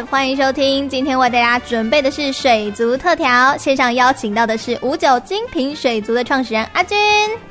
欢迎收听。今天为大家准备的是水族特调，线上邀请到的是五九精品水族的创始人阿军。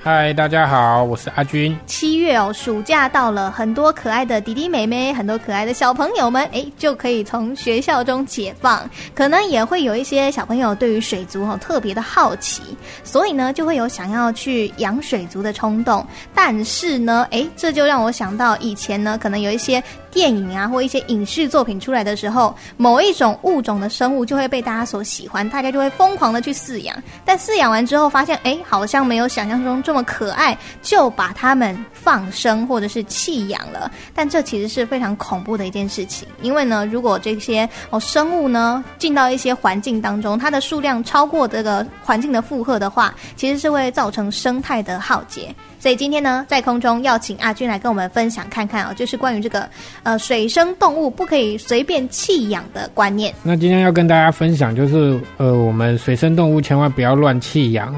嗨，大家好，我是阿军。七月哦，暑假到了，很多可爱的弟弟妹妹，很多可爱的小朋友们，哎，就可以从学校中解放。可能也会有一些小朋友对于水族哦特别的好奇，所以呢，就会有想要去养水族的冲动。但是呢，哎，这就让我想到以前呢，可能有一些。电影啊，或一些影视作品出来的时候，某一种物种的生物就会被大家所喜欢，大家就会疯狂的去饲养。但饲养完之后，发现哎，好像没有想象中这么可爱，就把它们放生或者是弃养了。但这其实是非常恐怖的一件事情，因为呢，如果这些哦生物呢进到一些环境当中，它的数量超过这个环境的负荷的话，其实是会造成生态的浩劫。所以今天呢，在空中要请阿军来跟我们分享看看哦，就是关于这个呃水生动物不可以随便弃养的观念。那今天要跟大家分享就是呃，我们水生动物千万不要乱弃养。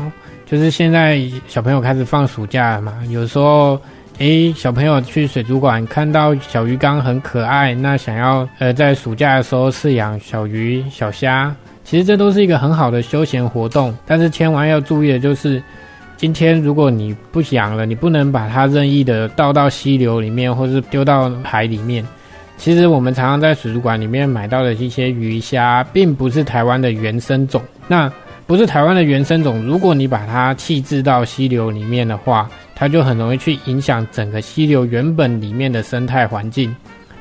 就是现在小朋友开始放暑假了嘛，有时候诶，小朋友去水族馆看到小鱼缸很可爱，那想要呃在暑假的时候饲养小鱼小虾，其实这都是一个很好的休闲活动，但是千万要注意的就是。今天如果你不养了，你不能把它任意的倒到溪流里面，或是丢到海里面。其实我们常常在水族馆里面买到的一些鱼虾，并不是台湾的原生种。那不是台湾的原生种，如果你把它弃置到溪流里面的话，它就很容易去影响整个溪流原本里面的生态环境。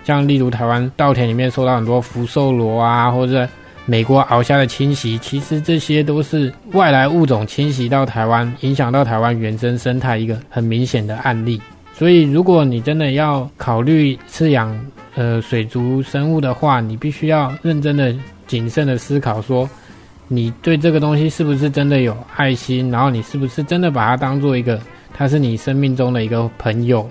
像例如台湾稻田里面受到很多福寿螺啊，或者。美国螯虾的侵袭，其实这些都是外来物种侵袭到台湾，影响到台湾原生生态一个很明显的案例。所以，如果你真的要考虑饲养呃水族生物的话，你必须要认真的、谨慎的思考，说你对这个东西是不是真的有爱心，然后你是不是真的把它当做一个，它是你生命中的一个朋友，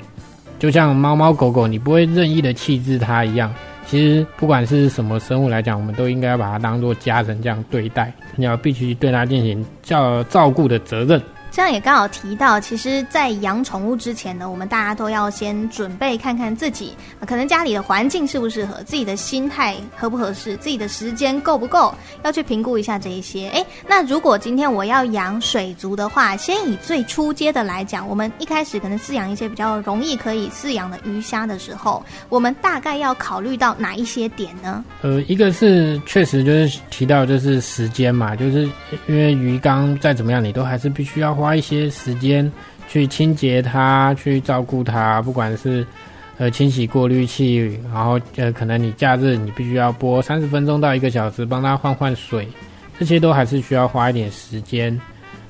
就像猫猫狗狗，你不会任意的弃置它一样。其实不管是什么生物来讲，我们都应该把它当做家人这样对待，你要必须对它进行照照顾的责任。这样也刚好提到，其实，在养宠物之前呢，我们大家都要先准备看看自己，可能家里的环境适不适合，自己的心态合不合适，自己的时间够不够，要去评估一下这一些。哎，那如果今天我要养水族的话，先以最初阶的来讲，我们一开始可能饲养一些比较容易可以饲养的鱼虾的时候，我们大概要考虑到哪一些点呢？呃，一个是确实就是提到就是时间嘛，就是因为鱼缸再怎么样，你都还是必须要。花一些时间去清洁它，去照顾它，不管是呃清洗过滤器，然后呃可能你假日你必须要播三十分钟到一个小时帮它换换水，这些都还是需要花一点时间。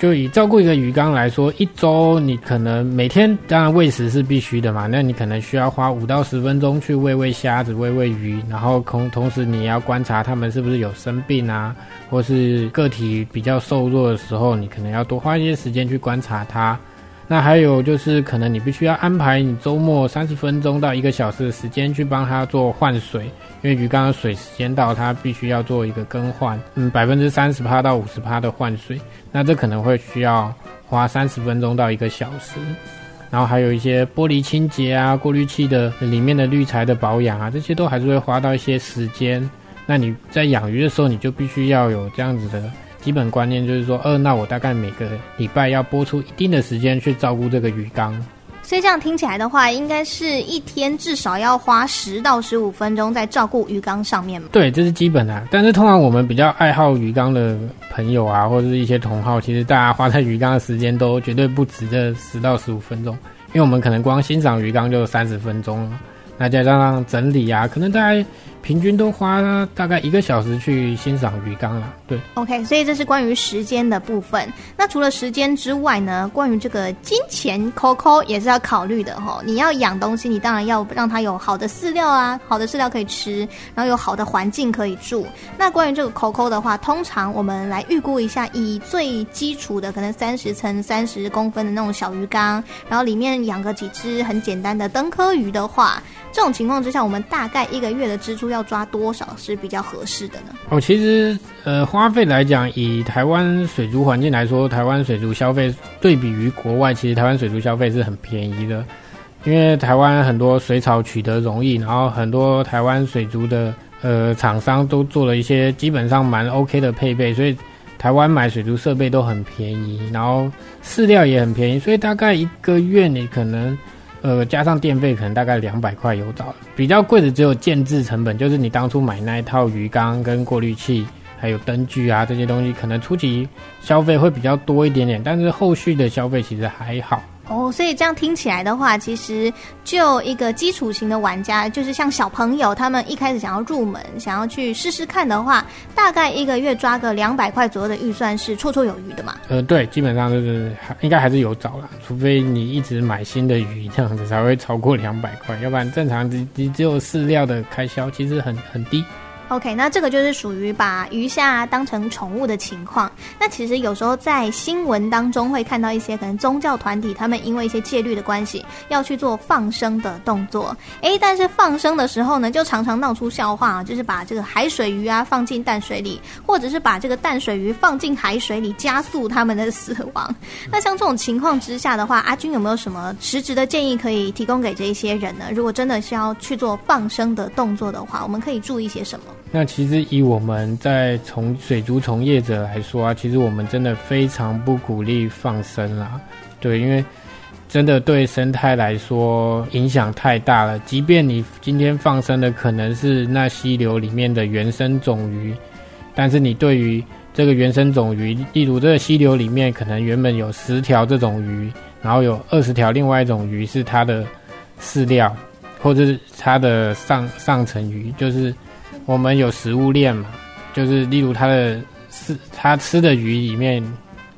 就以照顾一个鱼缸来说，一周你可能每天当然喂食是必须的嘛，那你可能需要花五到十分钟去喂喂虾子、喂喂鱼，然后同同时你要观察它们是不是有生病啊，或是个体比较瘦弱的时候，你可能要多花一些时间去观察它。那还有就是，可能你必须要安排你周末三十分钟到一个小时的时间去帮它做换水，因为鱼缸的水时间到，它必须要做一个更换，嗯，百分之三十趴到五十趴的换水，那这可能会需要花三十分钟到一个小时。然后还有一些玻璃清洁啊、过滤器的里面的滤材的保养啊，这些都还是会花到一些时间。那你在养鱼的时候，你就必须要有这样子的。基本观念就是说，呃，那我大概每个礼拜要播出一定的时间去照顾这个鱼缸。所以这样听起来的话，应该是一天至少要花十到十五分钟在照顾鱼缸上面嘛？对，这是基本的。但是通常我们比较爱好鱼缸的朋友啊，或者是一些同好，其实大家花在鱼缸的时间都绝对不止这十到十五分钟，因为我们可能光欣赏鱼缸就三十分钟了。那再加上整理啊，可能大概平均都花了大概一个小时去欣赏鱼缸了。对，OK，所以这是关于时间的部分。那除了时间之外呢，关于这个金钱，Coco 也是要考虑的哈。你要养东西，你当然要让它有好的饲料啊，好的饲料可以吃，然后有好的环境可以住。那关于这个 Coco 的话，通常我们来预估一下，以最基础的可能三十乘三十公分的那种小鱼缸，然后里面养个几只很简单的灯科鱼的话。这种情况之下，我们大概一个月的支出要抓多少是比较合适的呢？哦，其实呃，花费来讲，以台湾水族环境来说，台湾水族消费对比于国外，其实台湾水族消费是很便宜的，因为台湾很多水草取得容易，然后很多台湾水族的呃厂商都做了一些基本上蛮 OK 的配备，所以台湾买水族设备都很便宜，然后饲料也很便宜，所以大概一个月你可能。呃，加上电费可能大概两百块有找，比较贵的只有建制成本，就是你当初买那一套鱼缸跟过滤器，还有灯具啊这些东西，可能初期消费会比较多一点点，但是后续的消费其实还好。哦，所以这样听起来的话，其实就一个基础型的玩家，就是像小朋友他们一开始想要入门，想要去试试看的话，大概一个月抓个两百块左右的预算是绰绰有余的嘛？呃，对，基本上就是应该还是有找啦，除非你一直买新的鱼，这样子才会超过两百块，要不然正常你你只有饲料的开销，其实很很低。OK，那这个就是属于把鱼虾当成宠物的情况。那其实有时候在新闻当中会看到一些可能宗教团体，他们因为一些戒律的关系，要去做放生的动作。诶，但是放生的时候呢，就常常闹出笑话啊，就是把这个海水鱼啊放进淡水里，或者是把这个淡水鱼放进海水里，加速他们的死亡。那像这种情况之下的话，阿军有没有什么实质的建议可以提供给这一些人呢？如果真的是要去做放生的动作的话，我们可以注意些什么？那其实以我们在从水族从业者来说啊，其实我们真的非常不鼓励放生啦，对，因为真的对生态来说影响太大了。即便你今天放生的可能是那溪流里面的原生种鱼，但是你对于这个原生种鱼，例如这个溪流里面可能原本有十条这种鱼，然后有二十条另外一种鱼是它的饲料，或者是它的上上层鱼，就是。我们有食物链嘛，就是例如他的是他吃的鱼里面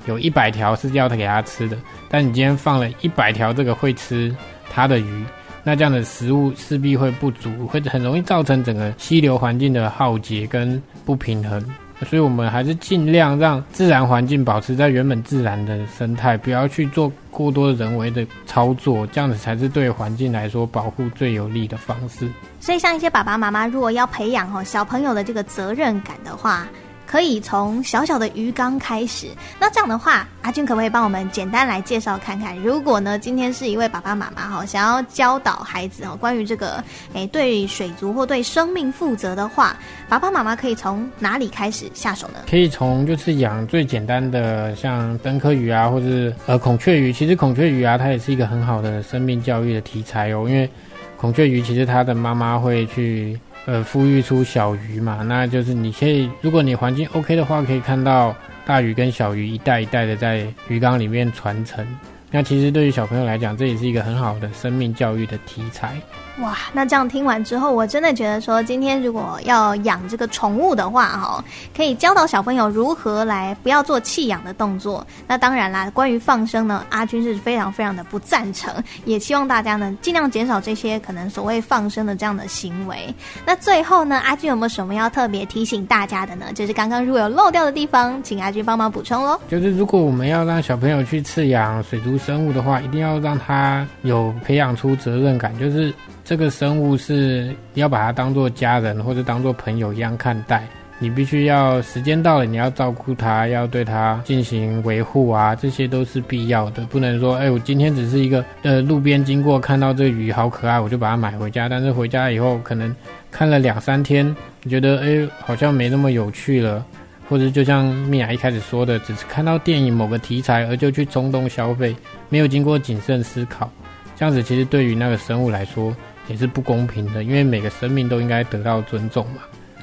有一百条是要他给他吃的，但你今天放了一百条这个会吃他的鱼，那这样的食物势必会不足，会很容易造成整个溪流环境的浩劫跟不平衡。所以我们还是尽量让自然环境保持在原本自然的生态，不要去做过多人为的操作，这样子才是对环境来说保护最有利的方式。所以，像一些爸爸妈妈如果要培养哦小朋友的这个责任感的话，可以从小小的鱼缸开始。那这样的话，阿俊可不可以帮我们简单来介绍看看？如果呢，今天是一位爸爸妈妈哈，想要教导孩子哈，关于这个诶对水族或对生命负责的话，爸爸妈妈可以从哪里开始下手呢？可以从就是养最简单的，像灯科鱼啊，或者是呃孔雀鱼。其实孔雀鱼啊，它也是一个很好的生命教育的题材哦，因为孔雀鱼其实它的妈妈会去。呃，孵育出小鱼嘛，那就是你可以，如果你环境 OK 的话，可以看到大鱼跟小鱼一代一代的在鱼缸里面传承。那其实对于小朋友来讲，这也是一个很好的生命教育的题材。哇，那这样听完之后，我真的觉得说，今天如果要养这个宠物的话，哈，可以教导小朋友如何来不要做弃养的动作。那当然啦，关于放生呢，阿军是非常非常的不赞成，也希望大家呢尽量减少这些可能所谓放生的这样的行为。那最后呢，阿军有没有什么要特别提醒大家的呢？就是刚刚如果有漏掉的地方，请阿军帮忙补充喽。就是如果我们要让小朋友去饲养水族生物的话，一定要让他有培养出责任感，就是。这个生物是要把它当做家人或者当做朋友一样看待，你必须要时间到了，你要照顾它，要对它进行维护啊，这些都是必要的。不能说，哎，我今天只是一个呃路边经过看到这鱼好可爱，我就把它买回家，但是回家以后可能看了两三天，你觉得哎好像没那么有趣了，或者就像米娅一开始说的，只是看到电影某个题材而就去冲动消费，没有经过谨慎思考，这样子其实对于那个生物来说。也是不公平的，因为每个生命都应该得到尊重嘛。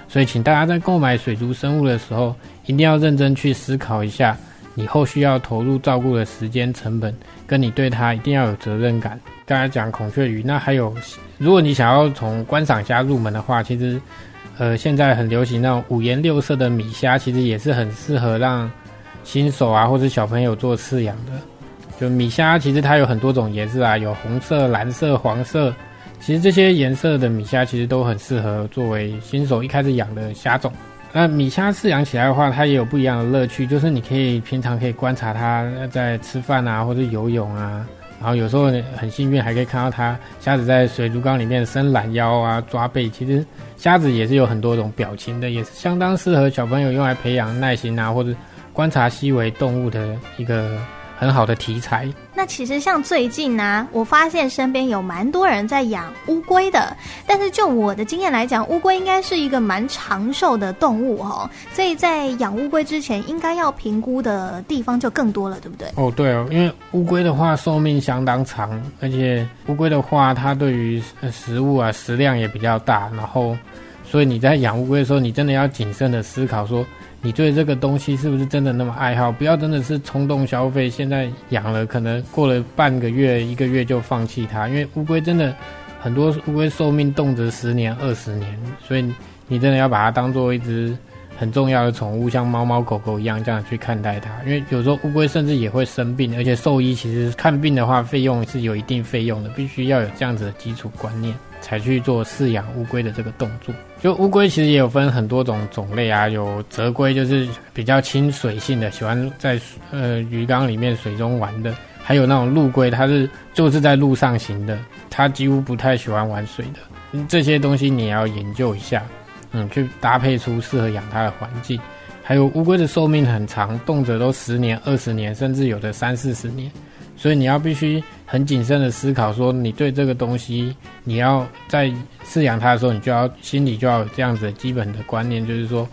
所以，请大家在购买水族生物的时候，一定要认真去思考一下，你后续要投入照顾的时间成本，跟你对它一定要有责任感。刚才讲孔雀鱼，那还有，如果你想要从观赏虾入门的话，其实，呃，现在很流行那种五颜六色的米虾，其实也是很适合让新手啊或者小朋友做饲养的。就米虾，其实它有很多种颜色啊，有红色、蓝色、黄色。其实这些颜色的米虾其实都很适合作为新手一开始养的虾种。那米虾饲养起来的话，它也有不一样的乐趣，就是你可以平常可以观察它在吃饭啊，或者游泳啊，然后有时候很幸运还可以看到它虾子在水族缸里面伸懒腰啊、抓背。其实虾子也是有很多种表情的，也是相当适合小朋友用来培养耐心啊，或者观察细微动物的一个。很好的题材。那其实像最近呢、啊，我发现身边有蛮多人在养乌龟的。但是就我的经验来讲，乌龟应该是一个蛮长寿的动物哦，所以在养乌龟之前，应该要评估的地方就更多了，对不对？哦，对哦，因为乌龟的话寿命相当长，而且乌龟的话，它对于食物啊食量也比较大，然后所以你在养乌龟的时候，你真的要谨慎的思考说。你对这个东西是不是真的那么爱好？不要真的是冲动消费，现在养了，可能过了半个月、一个月就放弃它。因为乌龟真的很多，乌龟寿命动辄十年、二十年，所以你真的要把它当做一只很重要的宠物，像猫猫狗狗一样这样去看待它。因为有时候乌龟甚至也会生病，而且兽医其实看病的话，费用是有一定费用的，必须要有这样子的基础观念。才去做饲养乌龟的这个动作。就乌龟其实也有分很多种种类啊，有泽龟，就是比较亲水性的，喜欢在呃鱼缸里面水中玩的；还有那种陆龟，它是就是在陆上行的，它几乎不太喜欢玩水的。这些东西你也要研究一下，嗯，去搭配出适合养它的环境。还有乌龟的寿命很长，动辄都十年、二十年，甚至有的三四十年。所以你要必须很谨慎的思考，说你对这个东西，你要在饲养它的时候，你就要心里就要有这样子的基本的观念，就是说，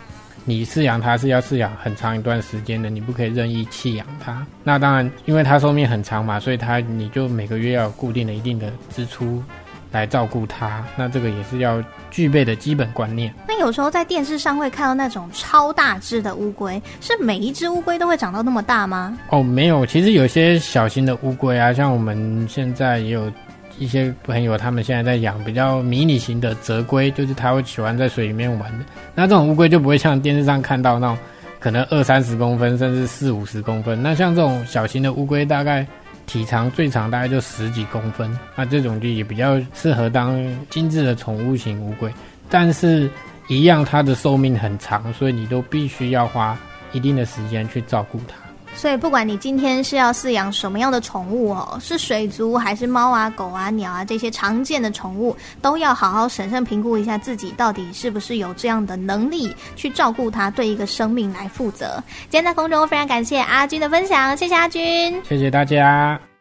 你饲养它是要饲养很长一段时间的，你不可以任意弃养它。那当然，因为它寿命很长嘛，所以它你就每个月要有固定的一定的支出。来照顾它，那这个也是要具备的基本观念。那有时候在电视上会看到那种超大只的乌龟，是每一只乌龟都会长到那么大吗？哦，没有，其实有些小型的乌龟啊，像我们现在也有一些朋友，他们现在在养比较迷你型的泽龟，就是他会喜欢在水里面玩的。那这种乌龟就不会像电视上看到那种可能二三十公分，甚至四五十公分。那像这种小型的乌龟，大概。体长最长大概就十几公分，那这种就也比较适合当精致的宠物型乌龟，但是一样它的寿命很长，所以你都必须要花一定的时间去照顾它。所以不管你今天是要饲养什么样的宠物哦，是水族还是猫啊、狗啊、鸟啊这些常见的宠物，都要好好审慎评估一下自己到底是不是有这样的能力去照顾它，对一个生命来负责。今天在空中非常感谢阿军的分享，谢谢阿军，谢谢大家。